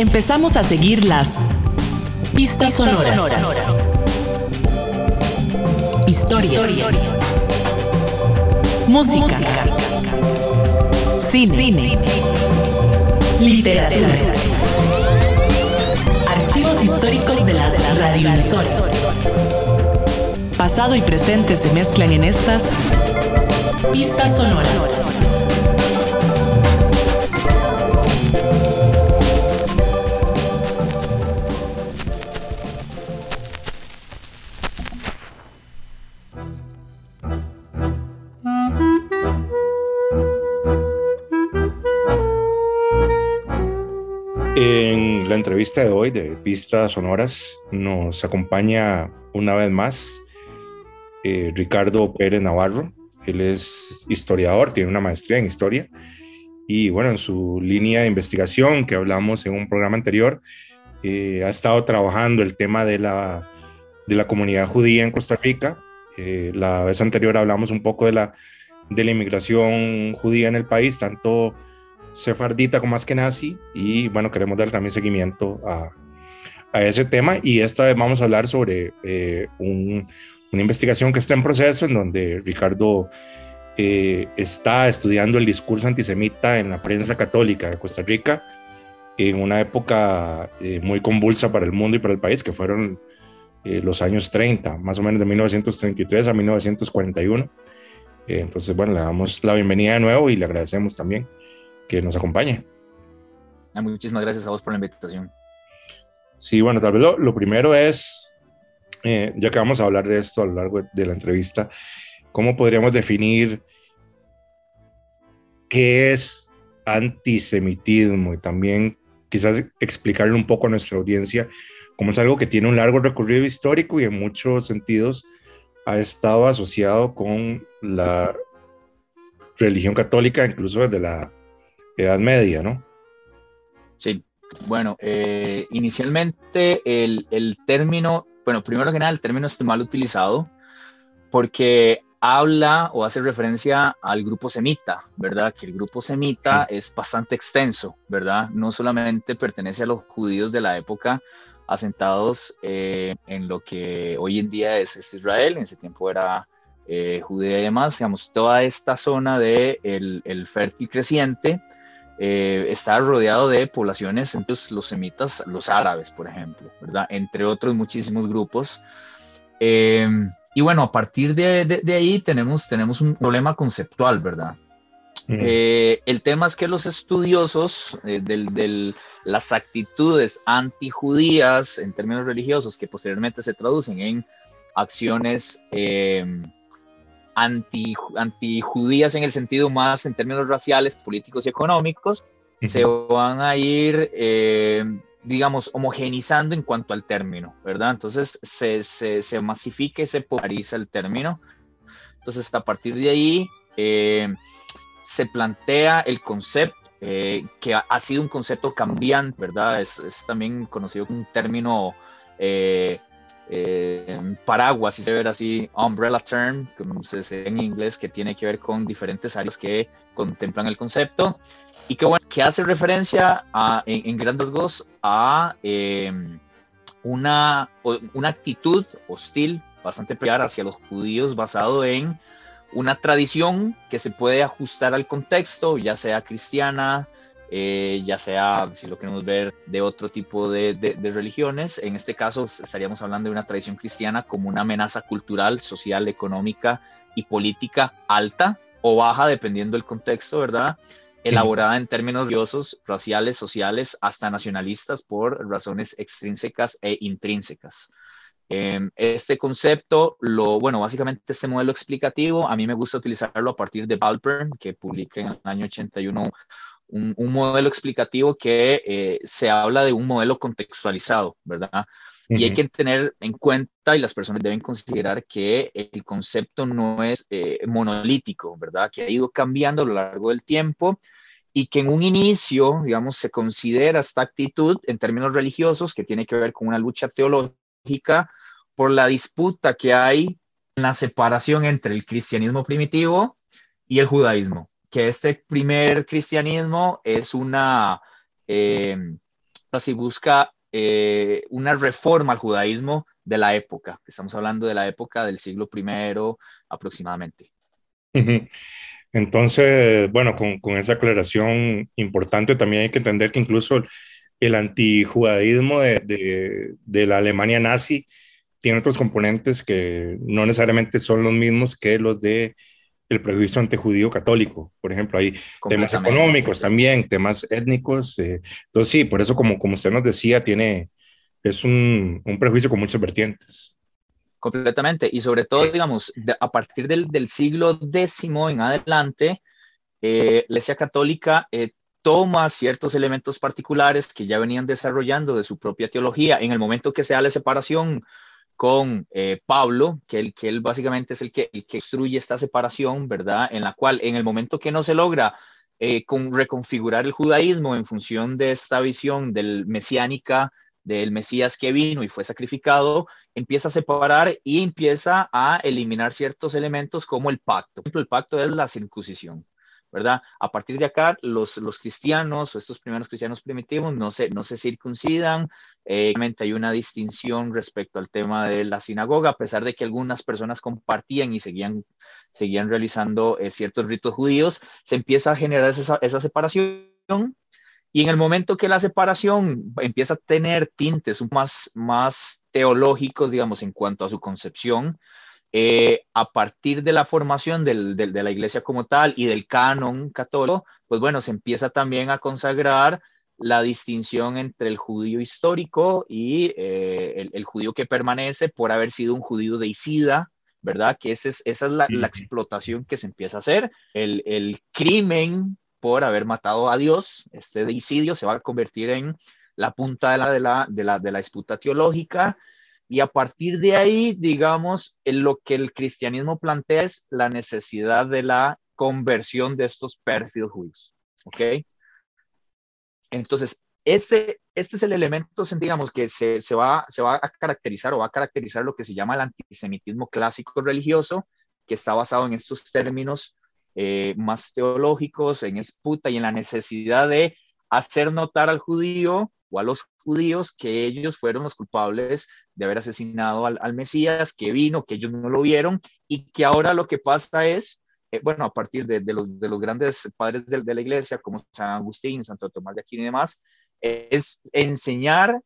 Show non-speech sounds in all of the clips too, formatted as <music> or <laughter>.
empezamos a seguir las pistas, sonoras. Historia. Música. Cine. Literatura. Archivos históricos de las radioemisoras. Pasado y presente se mezclan en estas pistas sonoras. Entrevista de hoy de Pistas Sonoras nos acompaña una vez más eh, Ricardo Pérez Navarro. Él es historiador, tiene una maestría en historia y bueno, en su línea de investigación que hablamos en un programa anterior, eh, ha estado trabajando el tema de la, de la comunidad judía en Costa Rica. Eh, la vez anterior hablamos un poco de la, de la inmigración judía en el país, tanto sefardita como más que nazi y bueno, queremos dar también seguimiento a, a ese tema. Y esta vez vamos a hablar sobre eh, un, una investigación que está en proceso en donde Ricardo eh, está estudiando el discurso antisemita en la prensa católica de Costa Rica en una época eh, muy convulsa para el mundo y para el país, que fueron los años 30, más o menos de 1933 a 1941. entonces, bueno, le damos la bienvenida de nuevo y le agradecemos también que nos acompañe. Ah, muchísimas gracias a vos por la invitación. Sí, bueno, tal vez lo, primero es, eh, ya que vamos a hablar de esto a lo largo de la entrevista, ¿cómo podríamos definir qué es antisemitismo y también quizás explicarle un poco a nuestra audiencia cómo es algo que tiene un largo recorrido histórico y en muchos sentidos ha estado asociado con la religión católica, incluso desde la Edad Media, ¿no? Sí, bueno, eh, inicialmente el, el, término, bueno, primero que nada, el término está mal utilizado porque habla o hace referencia al grupo semita, ¿verdad? Que el grupo semita es bastante extenso, ¿verdad? No solamente pertenece a los judíos de la época asentados eh, en lo que hoy en día es, Israel, en ese tiempo era eh, Judea y demás, digamos, toda esta zona de el, el fértil creciente, eh, está rodeado de poblaciones, entonces los semitas, los árabes, por ejemplo, ¿verdad? Entre otros muchísimos grupos. Em, y bueno, a partir de, de, ahí tenemos, tenemos un problema conceptual, ¿verdad? Mm. Eh, el tema es que los estudiosos eh, de las actitudes antijudías en términos religiosos, que posteriormente se traducen en acciones em, anti, antijudías en el sentido más en términos raciales, políticos y económicos, se van a ir, eh, digamos, homogenizando en cuanto al término, ¿verdad? Entonces se, se, masifica y se polariza el término. Entonces, a partir de ahí, eh, se plantea el concepto, eh, que ha, sido un concepto cambiante, ¿verdad? Es, es también conocido como un término eh, paraguas, si se ve así, umbrella term, como se dice en inglés, que tiene que ver con diferentes áreas que contemplan el concepto. Y que, bueno, que hace referencia a, en, grandes rasgos a em, una, una actitud hostil bastante peculiar hacia los judíos basado en una tradición que se puede ajustar al contexto, ya sea cristiana, eh, ya sea si lo queremos ver de otro tipo de, de, religiones. En este caso estaríamos hablando de una tradición cristiana como una amenaza cultural, social, económica y política alta o baja, dependiendo del contexto, ¿verdad? Elaborada en términos religiosos, raciales, sociales, hasta nacionalistas por razones extrínsecas e intrínsecas. Em, este concepto, lo, bueno, básicamente este modelo explicativo, a mí me gusta utilizarlo a partir de Balpern, que publica en el año 81 un, modelo explicativo que eh, se habla de un modelo contextualizado, ¿verdad? Y hay que tener en cuenta y las personas deben considerar que el concepto no es eh, monolítico, ¿verdad? Que ha ido cambiando a lo largo del tiempo y que en un inicio, digamos, se considera esta actitud en términos religiosos que tiene que ver con una lucha teológica por la disputa que hay en la separación entre el cristianismo primitivo y el judaísmo que este primer cristianismo es una, eh, así busca eh, una reforma al judaísmo de la época. Estamos hablando de la época del siglo I aproximadamente. Entonces, bueno, con, con, esa aclaración importante, también hay que entender que incluso el antijudaísmo de, de, de la Alemania nazi tiene otros componentes que no necesariamente son los mismos que los de el prejuicio antijudío católico. Por ejemplo, hay temas económicos también, temas étnicos. Eh, entonces, sí, por eso, como, como usted nos decía, tiene, es un, un prejuicio con muchas vertientes. Completamente. Y sobre todo, digamos, a partir del, del, siglo X en adelante, eh, la Iglesia Católica eh, toma ciertos elementos particulares que ya venían desarrollando de su propia teología. En el momento que se da la separación con eh, Pablo, que él, que él básicamente es el que, el que esta separación, ¿verdad? En la cual en el momento que no se logra eh, con, reconfigurar el judaísmo en función de esta visión del mesiánica, del Mesías que vino y fue sacrificado, empieza a separar y empieza a eliminar ciertos elementos como el pacto. Por ejemplo, el pacto es la circuncisión. ¿Verdad? A partir de acá, los, los cristianos estos primeros cristianos primitivos no se, no se circuncidan. Eh, hay una distinción respecto al tema de la sinagoga, a pesar de que algunas personas compartían y seguían, seguían realizando eh, ciertos ritos judíos, se empieza a generar esa, esa separación. Y en el momento que la separación empieza a tener tintes más, más teológicos, digamos, en cuanto a su concepción, eh, a partir de la formación del, de la iglesia como tal y del canon católico, pues bueno, se empieza también a consagrar la distinción entre el judío histórico y eh, el, judío que permanece por haber sido un judío de Isida, ¿verdad? Que esa es, esa es la, explotación que se empieza a hacer. El, el, crimen por haber matado a Dios, este deicidio, se va a convertir en la punta de la, de la, de la, de la disputa teológica y a partir de ahí, digamos, lo que el cristianismo plantea es la necesidad de la conversión de estos pérfidos judíos. ¿Ok? Entonces, ese, este es el elemento, digamos, que se, se, va, se va a caracterizar o va a caracterizar lo que se llama el antisemitismo clásico religioso, que está basado en estos términos eh, más teológicos, en esputa y en la necesidad de hacer notar al judío o a los judíos que ellos fueron los culpables de haber asesinado al, Mesías, que vino, que ellos no lo vieron y que ahora lo que pasa es, eh, bueno, a partir de, los, de los grandes padres de, la iglesia, como San Agustín, Santo Tomás de Aquino y demás, es enseñar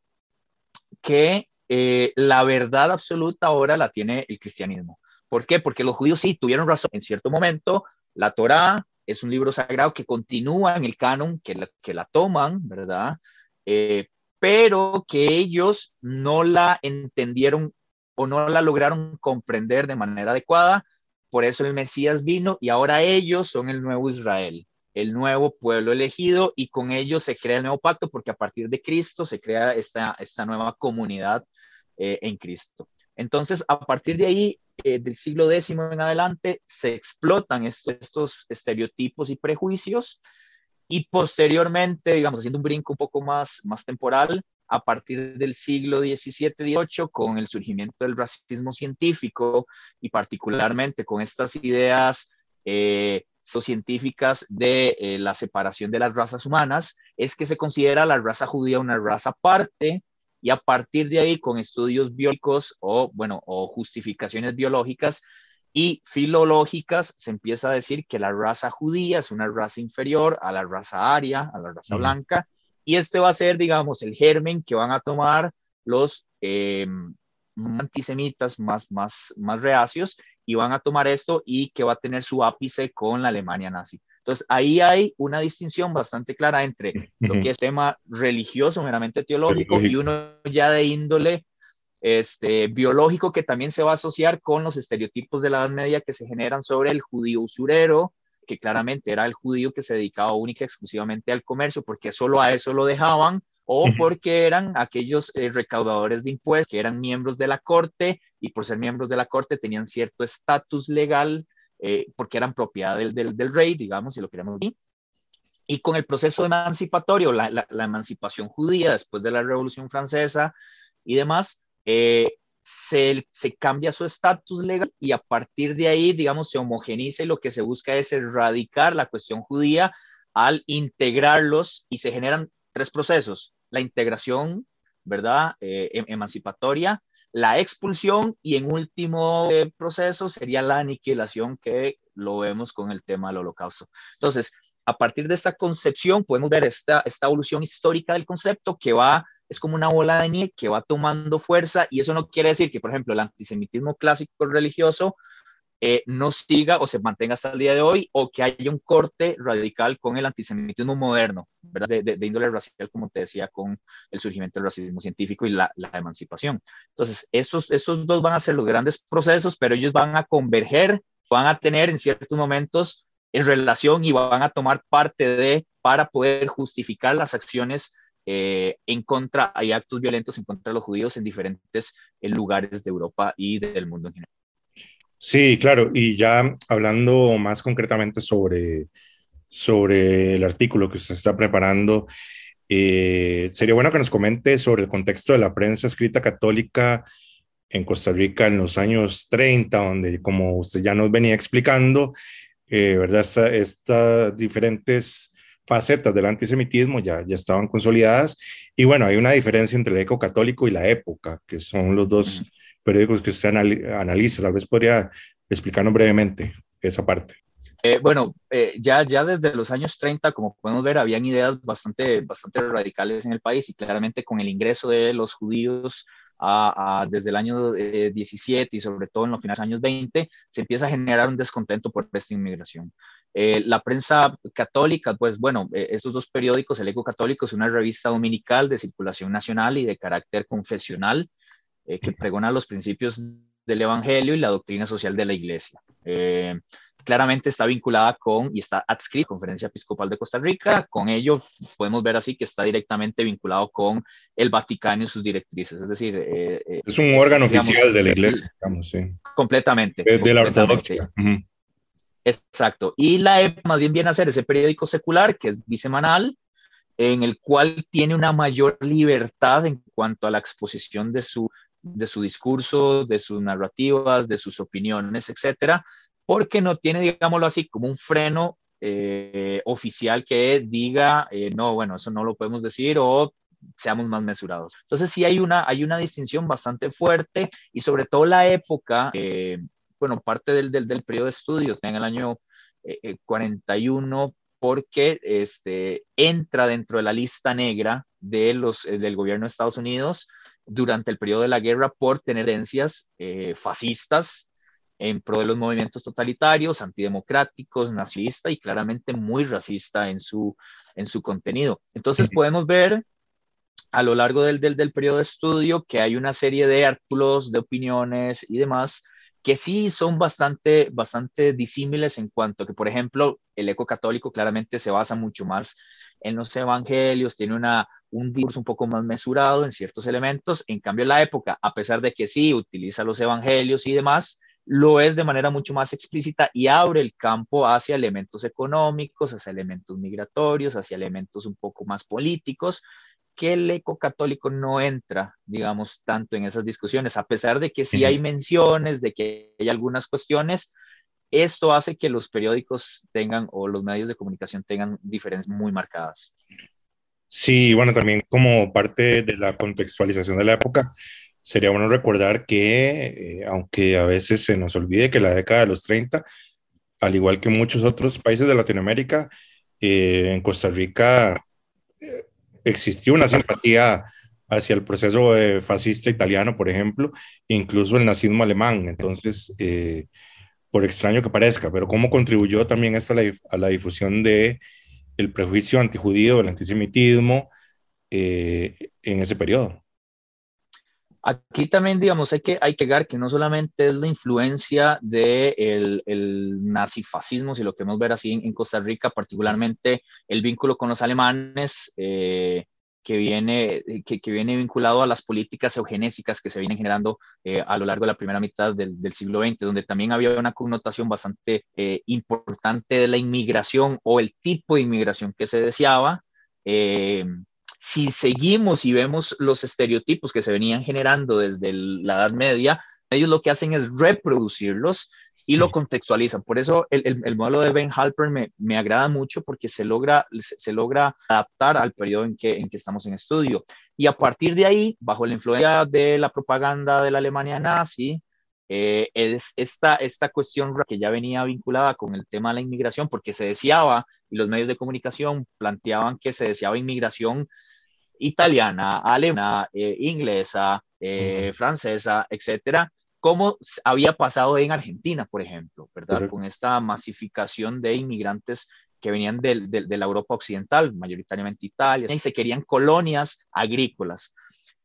que eh, la verdad absoluta ahora la tiene el cristianismo. ¿Por qué? Porque los judíos sí tuvieron razón en cierto momento, la Torá es un libro sagrado que continúa en el canon, que la toman, ¿verdad? Eh, pero que ellos no la entendieron o no la lograron comprender de manera adecuada. Por eso el Mesías vino y ahora ellos son el nuevo Israel, el nuevo pueblo elegido y con ellos se crea el nuevo pacto porque a partir de Cristo se crea esta, esta nueva comunidad eh, en Cristo. Entonces, a partir de ahí, eh, del siglo X en adelante, se explotan estos estereotipos y prejuicios y posteriormente, digamos, haciendo un brinco un poco más, más temporal, a partir del siglo XVII-XVIII, con el surgimiento del racismo científico y particularmente con estas ideas eh, científicas de eh, la separación de las razas humanas, es que se considera la raza judía una raza aparte y a partir de ahí, con estudios biológicos o, bueno, o justificaciones biológicas, y filológicas se empieza a decir que la raza judía es una raza inferior a la raza aria, a la raza blanca, y este va a ser, digamos, el germen que van a tomar los eh, antisemitas más, más, más reacios y van a tomar esto y que va a tener su ápice con la Alemania nazi. Entonces, ahí hay una distinción bastante clara entre lo que <laughs> es tema religioso, meramente teológico, y uno ya de índole este, biológico que también se va a asociar con los estereotipos de la Edad Media que se generan sobre el judío usurero, que claramente era el judío que se dedicaba única y exclusivamente al comercio, porque solo a eso lo dejaban, o porque eran aquellos eh, recaudadores de impuestos que eran miembros de la corte y por ser miembros de la corte tenían cierto estatus legal, eh, porque eran propiedad del, del, rey, digamos, si lo queremos decir. Y con el proceso emancipatorio, la, la, la emancipación judía después de la Revolución Francesa y demás, eh, se, cambia su estatus legal y a partir de ahí, digamos, se homogeniza y lo que se busca es erradicar la cuestión judía al integrarlos y se generan tres procesos. la integración, ¿verdad? Eh, em, emancipatoria, la expulsión y en último eh, proceso sería la aniquilación que lo vemos con el tema del holocausto. Entonces, a partir de esta concepción podemos ver esta, esta evolución histórica del concepto que va, es como una bola de nieve que va tomando fuerza y eso no quiere decir que, por ejemplo, el antisemitismo clásico religioso eh, no siga o se mantenga hasta el día de hoy o que haya un corte radical con el antisemitismo moderno, ¿verdad? De, índole racial, como te decía, con el surgimiento del racismo científico y la, emancipación. Entonces, esos, esos dos van a ser los grandes procesos, pero ellos van a converger, van a tener en ciertos momentos en relación y van a tomar parte de para poder justificar las acciones eh, en contra, hay actos violentos en contra de los judíos en diferentes eh, lugares de Europa y del mundo en general. Sí, claro, y ya hablando más concretamente sobre, sobre el artículo que usted está preparando, eh, sería bueno que nos comente sobre el contexto de la prensa escrita católica en Costa Rica en los años 30, donde, como usted ya nos venía explicando, eh, ¿verdad? Estas diferentes facetas del antisemitismo ya, ya estaban consolidadas. Y bueno, hay una diferencia entre el eco católico y la época, que son los dos periódicos que usted analiza. Tal vez podría explicarnos brevemente esa parte. Eh, bueno, eh, ya, ya desde los años 30, como podemos ver, habían ideas bastante, bastante radicales en el país y claramente con el ingreso de los judíos a, desde el año 17 eh, y sobre todo en los finales años 20, se empieza a generar un descontento por esta inmigración. la prensa católica, pues bueno, estos dos periódicos, el Eco Católico es una revista dominical de circulación nacional y de carácter confesional, eh, que pregona los principios del Evangelio y la doctrina social de la Iglesia. Eh, claramente está vinculada con y está adscrita a la Conferencia Episcopal de Costa Rica. Con ello podemos ver así que está directamente vinculado con el Vaticano y sus directrices. Es decir, eh, es un órgano oficial de la Iglesia, digamos, sí. Completamente. De, la ortodoxia. Exacto. Y la EP más bien viene a ser ese periódico secular que es bisemanal, en el cual tiene una mayor libertad en cuanto a la exposición de su de su discurso, de sus narrativas, de sus opiniones, etcétera, porque no tiene, digámoslo así, como un freno eh, oficial que diga, eh, no, bueno, eso no lo podemos decir o seamos más mesurados. Entonces sí hay una, hay una distinción bastante fuerte y sobre todo la época, eh, bueno, parte del, del, del, periodo de estudio, en el año 41, porque este, entra dentro de la lista negra de los, del gobierno de Estados Unidos durante el periodo de la guerra por tener tendencias eh, fascistas en pro de los movimientos totalitarios, antidemocráticos, nacionalista y claramente muy racista en su, en su contenido. Entonces podemos ver a lo largo del, del, del periodo de estudio que hay una serie de artículos, de opiniones y demás que sí son bastante, bastante disímiles en cuanto que, por ejemplo, el eco católico claramente se basa mucho más en los evangelios, tiene una, un discurso un poco más mesurado en ciertos elementos. En cambio, la época, a pesar de que sí utiliza los evangelios y demás, lo es de manera mucho más explícita y abre el campo hacia elementos económicos, hacia elementos migratorios, hacia elementos un poco más políticos, que el eco católico no entra, digamos, tanto en esas discusiones, a pesar de que sí hay menciones, de que hay algunas cuestiones, esto hace que los periódicos tengan o los medios de comunicación tengan diferencias muy marcadas. Sí, bueno, también como parte de la contextualización de la época, sería bueno recordar que, eh, aunque a veces se nos olvide que la década de los 30, al igual que muchos otros países de Latinoamérica, eh, en Costa Rica eh, existió una simpatía hacia el proceso fascista italiano, por ejemplo, incluso el nazismo alemán. Entonces, por extraño que parezca, pero cómo contribuyó también esto a la, difusión de el prejuicio antijudío, el antisemitismo eh, en ese periodo. Aquí también, digamos, hay que, hay que ver que no solamente es la influencia del de el nazifascismo, si lo queremos ver así en, Costa Rica, particularmente el vínculo con los alemanes, eh, que viene, eh, que, que, viene vinculado a las políticas eugenésicas que se vienen generando eh, a lo largo de la primera mitad del, del, siglo XX, donde también había una connotación bastante eh, importante de la inmigración o el tipo de inmigración que se deseaba. Si seguimos y vemos los estereotipos que se venían generando desde la Edad Media, ellos lo que hacen es reproducirlos y lo contextualizan. Por eso el, el, modelo de Ben Halper me, me, agrada mucho porque se logra, se, logra adaptar al periodo en que, en que estamos en estudio. Y a partir de ahí, bajo la influencia de la propaganda de la Alemania nazi, eh, es esta, esta cuestión que ya venía vinculada con el tema de la inmigración, porque se deseaba, y los medios de comunicación planteaban que se deseaba inmigración italiana, alemana, eh, inglesa, eh, francesa, etcétera, como había pasado en Argentina, por ejemplo, ¿verdad? Con esta masificación de inmigrantes que venían de, de, la Europa occidental, mayoritariamente Italia, y se querían colonias agrícolas.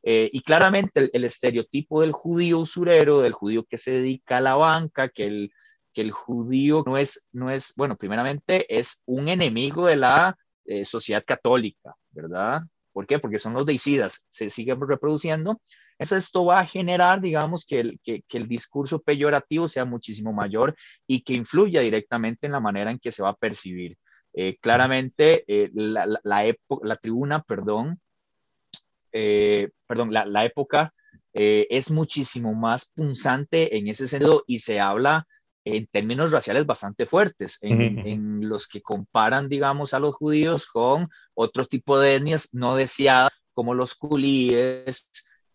Eh, y claramente el, estereotipo del judío usurero, del judío que se dedica a la banca, que el, que el judío no es, no es, bueno, primeramente es un enemigo de la eh, sociedad católica, ¿verdad? ¿Por qué? Porque son los deicidas, se siguen reproduciendo esto va a generar, digamos, que el, que, el discurso peyorativo sea muchísimo mayor y que influya directamente en la manera en que se va a percibir. Eh, claramente, la, la, tribuna, perdón, eh, perdón, la, época es muchísimo más punzante en ese sentido y se habla en términos raciales bastante fuertes, en, en, los que comparan, digamos, a los judíos con otro tipo de etnias no deseadas, como los culíes,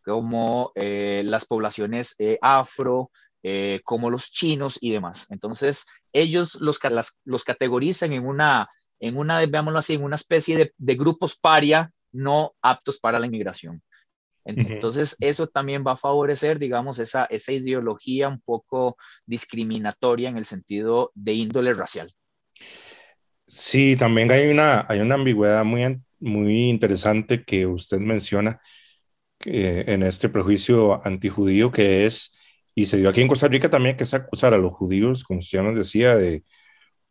como eh, las poblaciones eh, afro, eh, como los chinos y demás. Entonces, ellos los, los categorizan en una, en una, veámoslo así, en una especie de, grupos paria no aptos para la inmigración. Entonces, eso también va a favorecer, digamos, esa, esa ideología un poco discriminatoria en el sentido de índole racial. Sí, también hay una, hay una ambigüedad muy, muy interesante que usted menciona, en este prejuicio antijudío que es, y se dio aquí en Costa Rica también, que es acusar a los judíos, como usted nos decía, de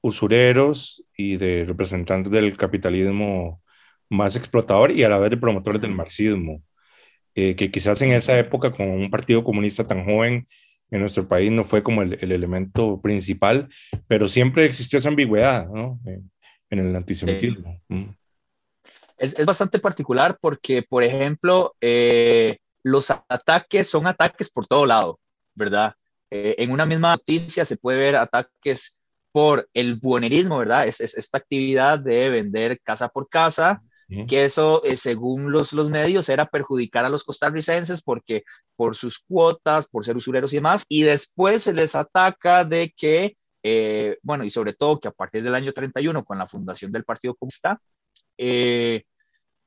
usureros y de representantes del capitalismo más explotador y a la vez de promotores del marxismo, eh, que quizás en esa época con un partido comunista tan joven en nuestro país no fue como el, elemento principal, pero siempre existió esa ambigüedad ¿no? en, el antisemitismo. Mm es, bastante particular porque, por ejemplo, eh, los ataques son ataques por todo lado, ¿verdad? Eh, en una misma noticia se puede ver ataques por el buonerismo, ¿verdad? Es, esta actividad de vender casa por casa, que eso, eh, según los, los medios, era perjudicar a los costarricenses porque por sus cuotas, por ser usureros y demás, y después se les ataca de que, bueno, y sobre todo que a partir del año 31, con la fundación del Partido Comunista, eh,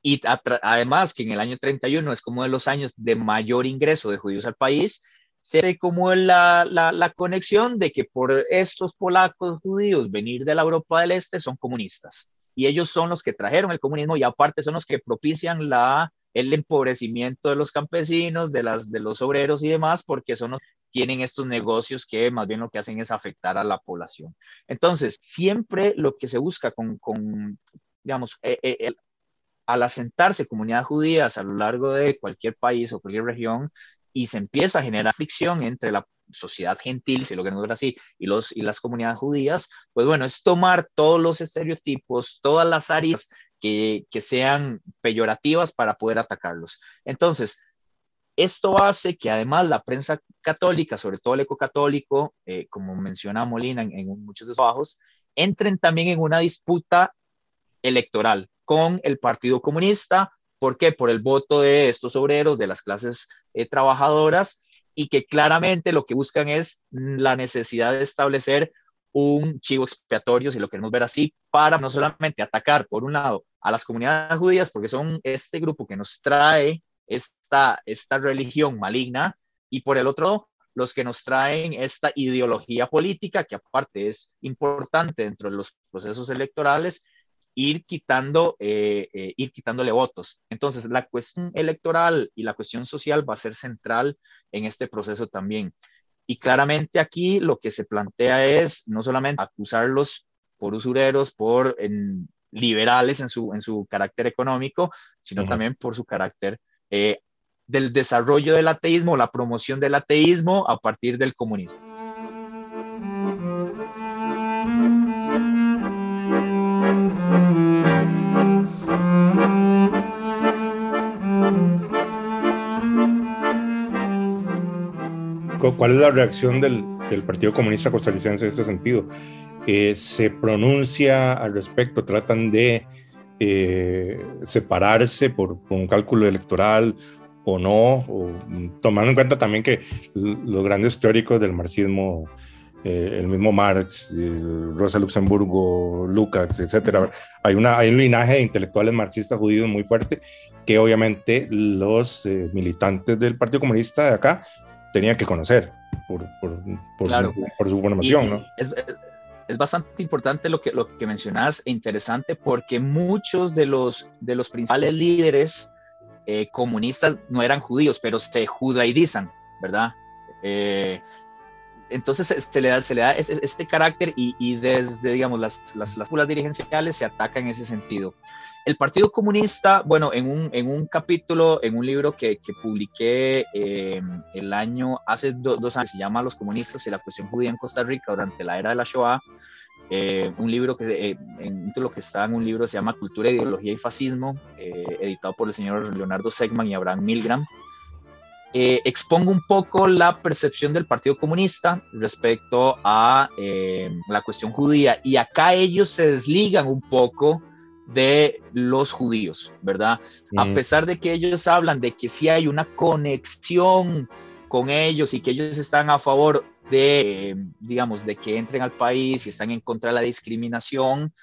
y además que en el año 31 es como de los años de mayor ingreso de judíos al país, se como la, la, conexión de que por estos polacos judíos venir de la Europa del Este son comunistas. Y ellos son los que trajeron el comunismo y aparte son los que propician la, el empobrecimiento de los campesinos, de, las, de los obreros y demás, porque son tienen estos negocios que más bien lo que hacen es afectar a la población. Entonces, siempre lo que se busca con, con digamos, eh, eh, al asentarse comunidades judías a lo largo de cualquier país o cualquier región y se empieza a generar fricción entre la sociedad gentil, si lo queremos ver así, y, los, y las comunidades judías, pues bueno, es tomar todos los estereotipos, todas las áreas que, que sean peyorativas para poder atacarlos. Entonces, esto hace que además la prensa católica, sobre todo el eco católico, eh, como menciona Molina en, en muchos de sus trabajos, entren también en una disputa electoral con el Partido Comunista. ¿Por qué? Por el voto de estos obreros, de las clases eh, trabajadoras, y que claramente lo que buscan es la necesidad de establecer un chivo expiatorio, si lo queremos ver así, para no solamente atacar, por un lado, a las comunidades judías, porque son este grupo que nos trae esta, esta religión maligna, y por el otro, los que nos traen esta ideología política, que aparte es importante dentro de los procesos electorales, ir quitando, eh, eh, ir quitándole votos. Entonces, la cuestión electoral y la cuestión social va a ser central en este proceso también. Y claramente aquí lo que se plantea es no solamente acusarlos por usureros, por liberales en su, en su carácter económico, sino también por su carácter eh, del desarrollo del ateísmo, la promoción del ateísmo a partir del comunismo. ¿Cuál es la reacción del, del Partido Comunista Costarricense en ese sentido. Eh, se pronuncia al respecto, tratan de eh, separarse por, un cálculo electoral o no, o, tomando en cuenta también que los grandes teóricos del marxismo, eh, el mismo Marx, Rosa Luxemburgo, Lukács, etcétera, hay, una, hay un linaje de intelectuales marxistas judíos muy fuerte que obviamente los militantes del Partido Comunista de acá tenían que conocer por, por, por, su formación. ¿no? Es, es bastante importante lo que, lo que mencionas e interesante porque muchos de los, de los principales líderes eh, comunistas no eran judíos, pero se judaidizan, ¿verdad? Eh, entonces se le da, se le da este, carácter y, y, desde, digamos, las, las, las dirigenciales se ataca en ese sentido. El Partido Comunista, bueno, en un, en un capítulo, en un libro que, que publiqué eh, el año, hace dos años, se llama Los comunistas y la cuestión judía en Costa Rica durante la era de la Shoah, eh, un libro que, eh, en lo que está en un libro se llama Cultura, Ideología y Fascismo, editado por el señor Leonardo Segman y Abraham Milgram. expongo un poco la percepción del Partido Comunista respecto a la cuestión judía y acá ellos se desligan un poco de los judíos, ¿verdad? A pesar de que ellos hablan de que sí hay una conexión con ellos y que ellos están a favor de, digamos, de que entren al país y están en contra de la discriminación,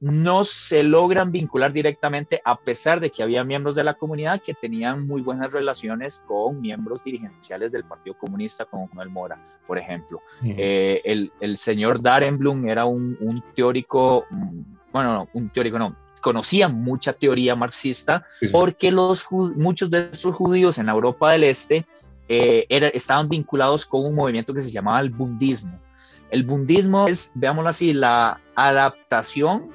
no se logran vincular directamente a pesar de que había miembros de la comunidad que tenían muy buenas relaciones con miembros dirigenciales del Partido Comunista, como Manuel Mora, por ejemplo. Mm. Eh, el, el, señor Darenblum era un, un teórico, mm, bueno, no, un teórico no, conocía mucha teoría marxista porque los, muchos de estos judíos en la Europa del Este eh, estaban vinculados con un movimiento que se llamaba el bundismo. El bundismo es, veámoslo así, la adaptación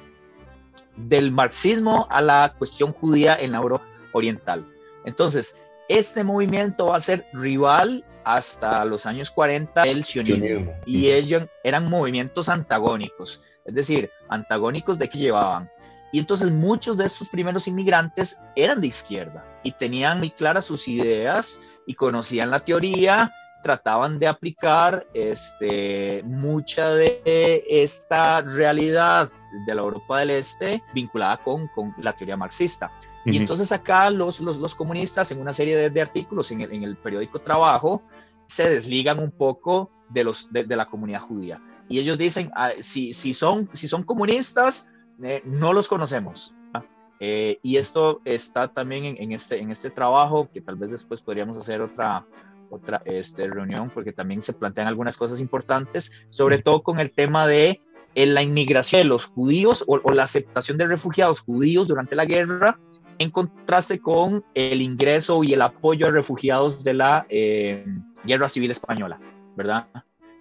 del marxismo a la cuestión judía en la Europa oriental. Entonces, este movimiento va a ser rival hasta los años 40 del sionismo y ellos eran movimientos antagónicos, es decir, antagónicos de que llevaban y entonces muchos de estos primeros inmigrantes eran de izquierda y tenían muy claras sus ideas y conocían la teoría, trataban de aplicar este, mucha de esta realidad de la Europa del Este vinculada con, con la teoría marxista. Y entonces acá los, los, los, comunistas en una serie de, de artículos en el, en el, periódico Trabajo se desligan un poco de, los, de, de la comunidad judía. Y ellos dicen, ah, si, si, son, si son comunistas, eh, no los conocemos. Eh, y esto está también en, este, en este trabajo, que tal vez después podríamos hacer otra, otra este, reunión, porque también se plantean algunas cosas importantes, sobre todo con el tema de eh, la inmigración de los judíos o, la aceptación de refugiados judíos durante la guerra, en contraste con el ingreso y el apoyo a refugiados de la Guerra Civil Española, ¿verdad?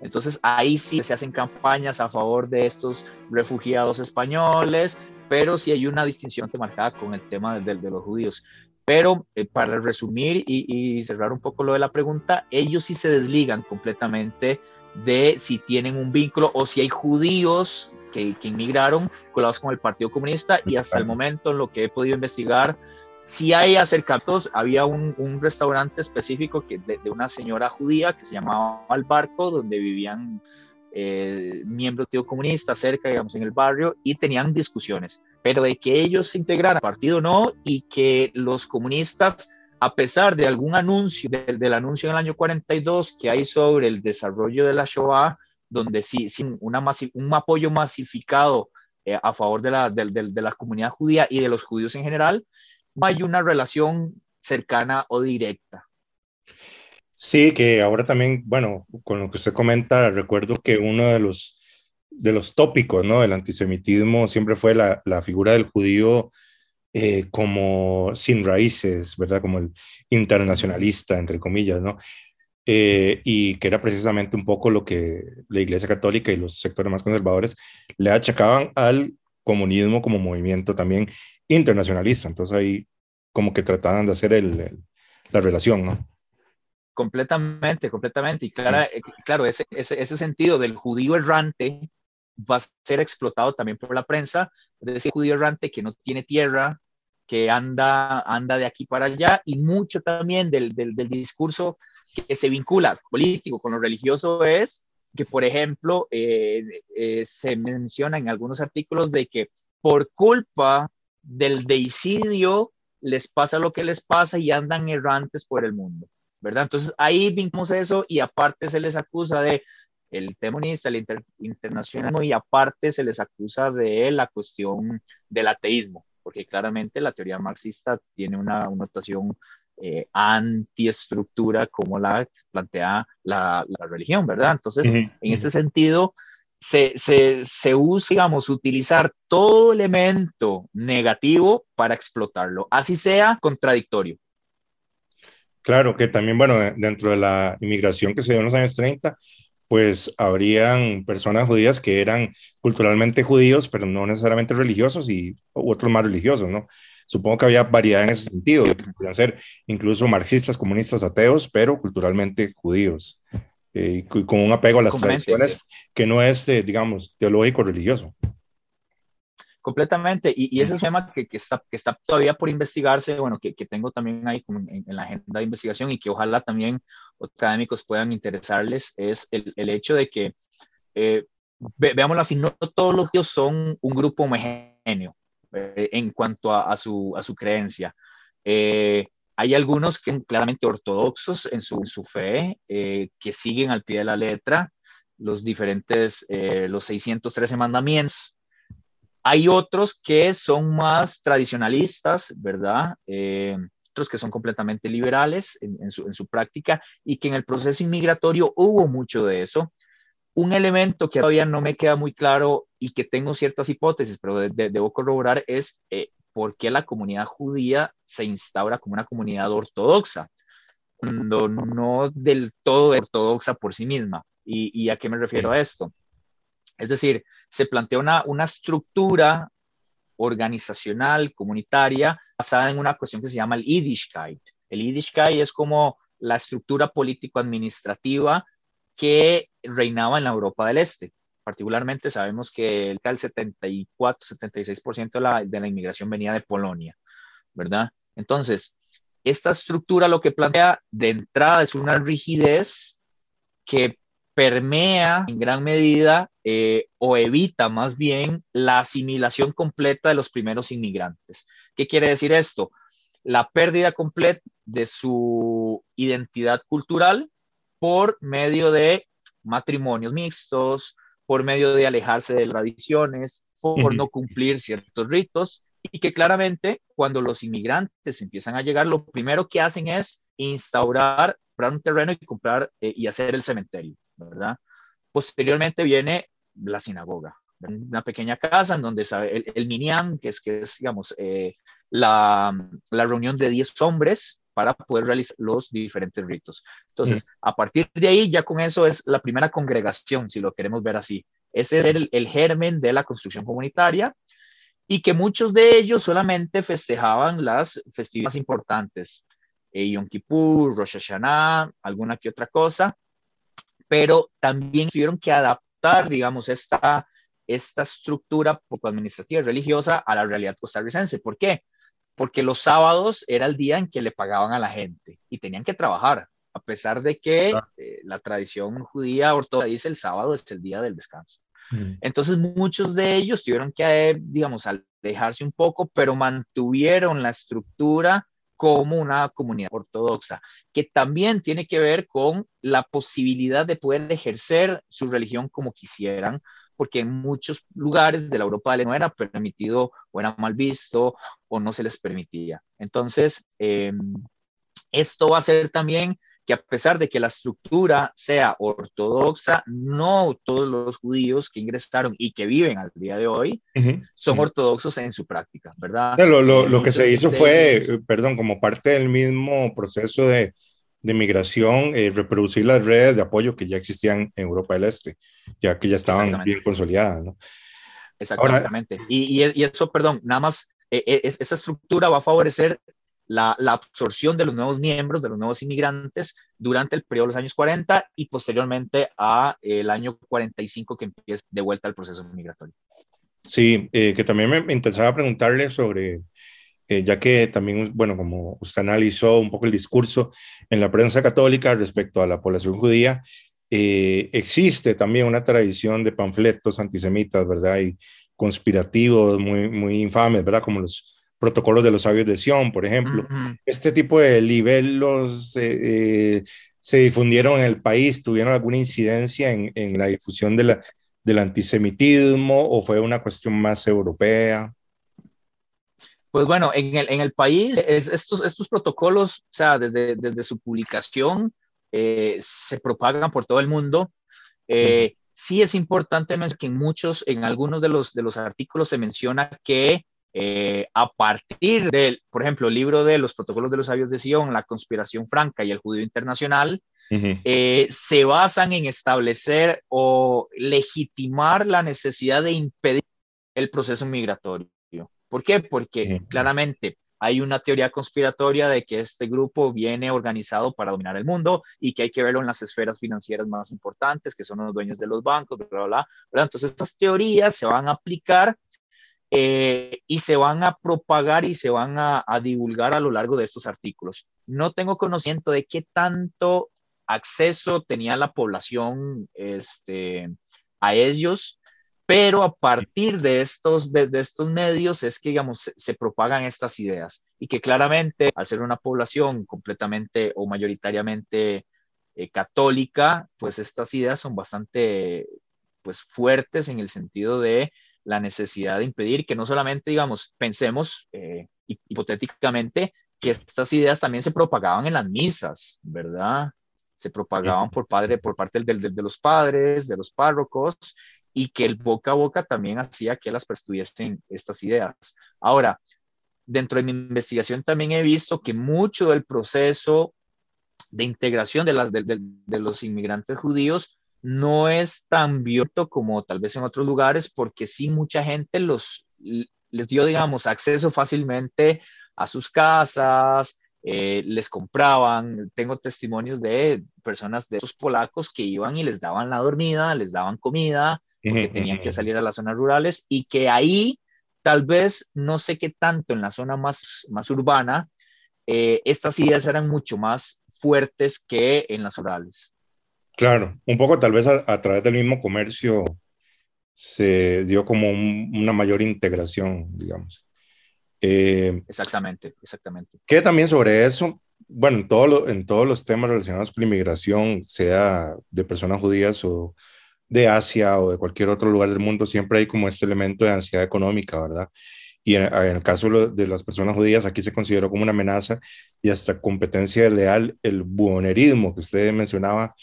Entonces ahí sí se hacen campañas a favor de estos refugiados españoles, pero sí hay una distinción marcada con el tema de, de los judíos. Pero eh, para resumir y, cerrar un poco lo de la pregunta, ellos sí se desligan completamente de si tienen un vínculo o si hay judíos que, que inmigraron colados con el Partido Comunista y hasta el momento en lo que he podido investigar si hay acercamientos, había un, restaurante específico que de, una señora judía que se llamaba El Barco, donde vivían eh, miembros del Partido Comunista cerca, digamos, en el barrio, y tenían discusiones, pero de que ellos se integraran al partido no, y que los comunistas, a pesar de algún anuncio, del, anuncio en el año 42 que hay sobre el desarrollo de la Shoah, donde sí, sin un apoyo masificado eh, a favor de la, de la comunidad judía y de los judíos en general, hay una relación cercana o directa. Sí, que ahora también, bueno, con lo que usted comenta, recuerdo que uno de los, de los tópicos ¿no? del antisemitismo siempre fue la, la figura del judío eh, como sin raíces, ¿verdad? Como el internacionalista, entre comillas, ¿no? Eh, y que era precisamente un poco lo que la Iglesia Católica y los sectores más conservadores le achacaban al comunismo como movimiento también internacionalista. Entonces ahí como que trataban de hacer el, la relación, ¿no? Completamente, completamente. Y claro, eh, claro ese, ese, ese, sentido del judío errante va a ser explotado también por la prensa, de ese judío errante que no tiene tierra, que anda, anda de aquí para allá, y mucho también del, del, del discurso que se vincula político con lo religioso es que por ejemplo, eh, eh, se menciona en algunos artículos de que por culpa del deicidio les pasa lo que les pasa y andan errantes por el mundo, ¿verdad? Entonces ahí vimos eso y aparte se les acusa de el temonista, el internacionalismo y aparte se les acusa de la cuestión del ateísmo, porque claramente la teoría marxista tiene una, una notación eh, antiestructura como la plantea la, religión, ¿verdad? Entonces, en este sentido, se, se, usa, digamos, utilizar todo elemento negativo para explotarlo, así sea contradictorio. Claro, que también, bueno, dentro de la inmigración que se dio en los años 30, pues habrían personas judías que eran culturalmente judíos, pero no necesariamente religiosos y otros más religiosos, ¿no? Supongo que había variedad en ese sentido, que podrían ser incluso marxistas, comunistas, ateos, pero culturalmente judíos, eh, y con un apego a las tradiciones que no es, eh, digamos, teológico religioso. Completamente, y, ese es tema que, que, está, que está todavía por investigarse, bueno, que, que tengo también ahí en, en, la agenda de investigación y que ojalá también académicos puedan interesarles, es el, el hecho de que, eh, veámoslo así, no todos los judíos son un grupo homogéneo eh, en cuanto a, a, su, a su creencia. Eh, hay algunos que son claramente ortodoxos en su, su fe, eh, que siguen al pie de la letra los diferentes, los 613 mandamientos. Hay otros que son más tradicionalistas, ¿verdad? otros que son completamente liberales en, en, su, en, su, práctica y que en el proceso inmigratorio hubo mucho de eso un elemento que todavía no me queda muy claro y que tengo ciertas hipótesis, pero debo corroborar es eh, por qué la comunidad judía se instaura como una comunidad ortodoxa, cuando no del todo ortodoxa por sí misma. ¿Y, a qué me refiero a esto? Es decir, se plantea una, una estructura organizacional, comunitaria, basada en una cuestión que se llama el Yiddishkeit. El Yiddishkeit es como la estructura político-administrativa que reinaba en la Europa del Este. Particularmente sabemos que el 74-76% de la, de la inmigración venía de Polonia, ¿verdad? Entonces, esta estructura lo que plantea de entrada es una rigidez que permea en gran medida eh, o evita más bien la asimilación completa de los primeros inmigrantes. ¿Qué quiere decir esto? La pérdida completa de su identidad cultural por medio de matrimonios mixtos, por medio de alejarse de tradiciones, por no cumplir ciertos ritos, y que claramente cuando los inmigrantes empiezan a llegar, lo primero que hacen es instaurar, comprar un terreno y comprar eh, y hacer el cementerio, ¿verdad? Posteriormente viene la sinagoga, una pequeña casa en donde sabe, el, el minyan, que es, que es digamos, eh, la, la, reunión de 10 hombres para poder realizar los diferentes ritos. Entonces, a partir de ahí, ya con eso es la primera congregación, si lo queremos ver así. Ese es el, el germen de la construcción comunitaria y que muchos de ellos solamente festejaban las festividades importantes, eh, Yom Kippur, Rosh Hashanah, alguna que otra cosa, pero también tuvieron que adaptar, digamos, esta, esta estructura administrativa y religiosa a la realidad costarricense. ¿Por qué? Porque los sábados era el día en que le pagaban a la gente y tenían que trabajar, a pesar de que eh, la tradición judía ortodoxa dice el sábado es el día del descanso. Mm. Entonces muchos de ellos tuvieron que, digamos, alejarse un poco, pero mantuvieron la estructura como una comunidad ortodoxa, que también tiene que ver con la posibilidad de poder ejercer su religión como quisieran, porque en muchos lugares de la Europa Este no era permitido o era mal visto o no se les permitía. Entonces, em, esto va a ser también que a pesar de que la estructura sea ortodoxa, no todos los judíos que ingresaron y que viven al día de hoy son ortodoxos en su práctica, ¿verdad? Lo, lo, lo que se hizo fue, perdón, como parte del mismo proceso de, de migración, eh, reproducir las redes de apoyo que ya existían en Europa del Este, ya que ya estaban bien consolidadas. ¿no? Exactamente. y, y, eso, perdón, nada más, eh, eh, esa estructura va a favorecer la, la, absorción de los nuevos miembros, de los nuevos inmigrantes durante el periodo de los años 40 y posteriormente a el año 45 que empieza de vuelta al proceso migratorio. Sí, que también me interesaba preguntarle sobre eh, ya que también, bueno, como usted analizó un poco el discurso en la prensa católica respecto a la población judía, eh, existe también una tradición de panfletos antisemitas, ¿verdad? Y conspirativos muy, muy infames, ¿verdad? Como los protocolos de los sabios de Sion, por ejemplo. Este tipo de libelos eh, se difundieron en el país, tuvieron alguna incidencia en, en la difusión de la, del antisemitismo o fue una cuestión más europea? Pues bueno, en el, en el país, estos, estos protocolos, o sea, desde, desde su publicación, eh, se propagan por todo el mundo. Eh, sí es importante mencionar que en muchos, en algunos de los, de los artículos se menciona que eh, a partir del, por ejemplo, el libro de los protocolos de los sabios de Sion, la conspiración franca y el judío internacional, se basan en establecer o legitimar la necesidad de impedir el proceso migratorio. ¿Por qué? Porque claramente hay una teoría conspiratoria de que este grupo viene organizado para dominar el mundo y que hay que verlo en las esferas financieras más importantes, que son los dueños de los bancos, bla, bla, bla. Entonces, estas teorías se van a aplicar eh, y se van a propagar y se van a, a, divulgar a lo largo de estos artículos. No tengo conocimiento de qué tanto acceso tenía la población este, a ellos, pero a partir de estos, de, estos medios es que, digamos, se, propagan estas ideas y que claramente, al ser una población completamente o mayoritariamente eh, católica, pues estas ideas son bastante, pues, fuertes en el sentido de la necesidad de impedir que no solamente, digamos, pensemos eh, hipotéticamente que estas ideas también se propagaban en las misas, ¿verdad? Se propagaban por, padre, por parte de los padres, de los párrocos, y que el boca a boca también hacía que las personas estas ideas. Ahora, dentro de mi investigación también he visto que mucho del proceso de integración de, los inmigrantes judíos no es tan violento como tal vez en otros lugares, porque sí mucha gente los, les dio, digamos, acceso fácilmente a sus casas, eh, les compraban. Tengo testimonios de personas de esos polacos que iban y les daban la dormida, les daban comida, porque tenían que salir a las zonas rurales y que ahí tal vez no sé qué tanto en la zona más, más urbana, eh, estas ideas eran mucho más fuertes que en las rurales. Claro, un poco tal vez a, través del mismo comercio se dio como una mayor integración, digamos. Eh, exactamente, exactamente. Que también sobre eso, bueno, en, todo en todos los temas relacionados con la inmigración, sea de personas judías o de Asia o de cualquier otro lugar del mundo, siempre hay como este elemento de ansiedad económica, ¿verdad? Y en, el caso de las personas judías, aquí se consideró como una amenaza y hasta competencia leal el buonerismo que usted mencionaba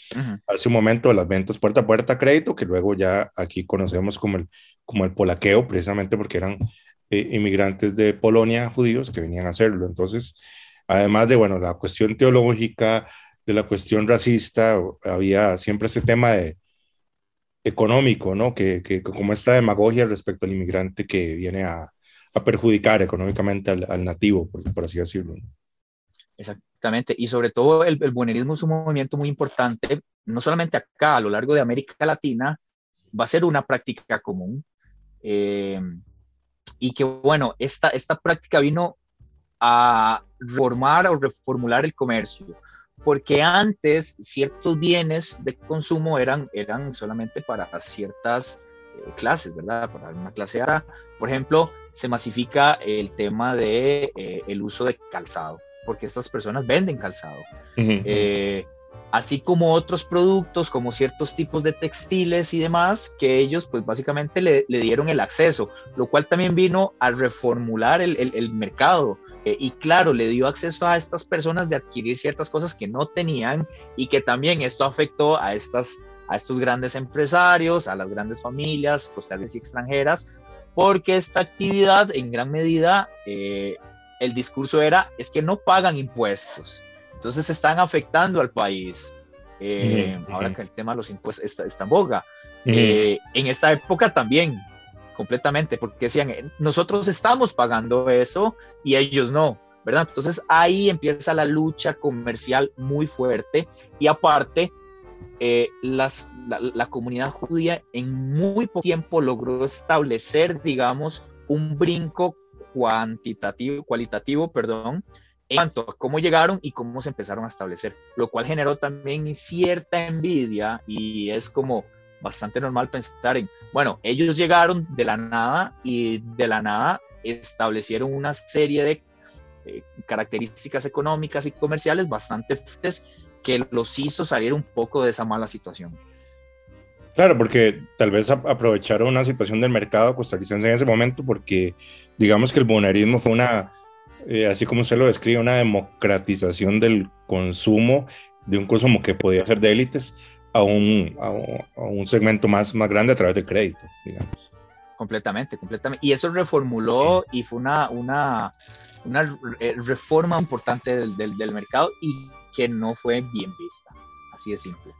hace un momento, las ventas puerta a puerta a crédito, que luego ya aquí conocemos como el, como el polaqueo, precisamente porque eran eh, inmigrantes de Polonia judíos que venían a hacerlo. Entonces, además de, bueno, la cuestión teológica, de la cuestión racista, había siempre ese tema de, económico, ¿no? Que, que, como esta demagogia respecto al inmigrante que viene a, a perjudicar económicamente al, al nativo, por, por, así decirlo. Exactamente, y sobre todo el, el buenismo es un movimiento muy importante, no solamente acá, a lo largo de América Latina, va a ser una práctica común. Eh, y que bueno, esta, esta práctica vino a reformar o reformular el comercio porque antes ciertos bienes de consumo eran, eran solamente para ciertas eh, clases, ¿verdad? Para una clase A. Por ejemplo, se masifica el tema de eh, el uso de calzado, porque estas personas venden calzado. Eh, así como otros productos, como ciertos tipos de textiles y demás, que ellos pues básicamente le, dieron el acceso, lo cual también vino a reformular el, el, el mercado eh, y claro, le dio acceso a estas personas de adquirir ciertas cosas que no tenían y que también esto afectó a, estas, a estos grandes empresarios, a las grandes familias costales y extranjeras, porque esta actividad en gran medida, eh, el discurso era, es que no pagan impuestos, entonces están afectando al país. Eh, ahora que el tema de los impuestos está, está en boga. en esta época también completamente, porque decían, eh, nosotros estamos pagando eso y ellos no, ¿verdad? Entonces ahí empieza la lucha comercial muy fuerte y aparte, eh, las, la, comunidad judía en muy poco tiempo logró establecer, digamos, un brinco cuantitativo, cualitativo, perdón, en cuanto a cómo llegaron y cómo se empezaron a establecer, lo cual generó también cierta envidia y es como bastante normal pensar en, bueno, ellos llegaron de la nada y de la nada establecieron una serie de eh, características económicas y comerciales bastante fuertes que los hizo salir un poco de esa mala situación. Claro, porque tal vez aprovecharon una situación del mercado costarricense en ese momento, porque digamos que el bonarismo fue una, eh, así como usted lo describe, una democratización del consumo de un consumo que podía ser de élites a un, a un, segmento más, más grande a través del crédito, digamos. Completamente, completamente. Y eso reformuló y fue una, una, una eh, reforma importante del, del, del mercado y que no fue bien vista. Así de simple.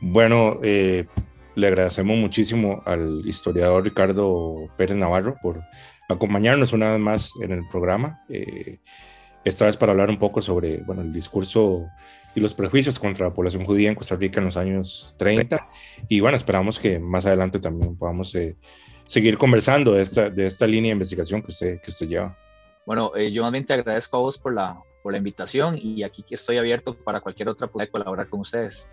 Bueno, eh, le agradecemos muchísimo al historiador Ricardo Pérez Navarro por acompañarnos una vez más en el programa. Eh, esta vez para hablar un poco sobre bueno, el discurso y los prejuicios contra la población judía en Costa Rica en los años 30. Y bueno, esperamos que más adelante también podamos eh, seguir conversando de esta, de esta línea de investigación que usted, que usted lleva. Bueno, yo nuevamente agradezco a vos por la, por la invitación y aquí estoy abierto para cualquier otra pueda colaborar con ustedes.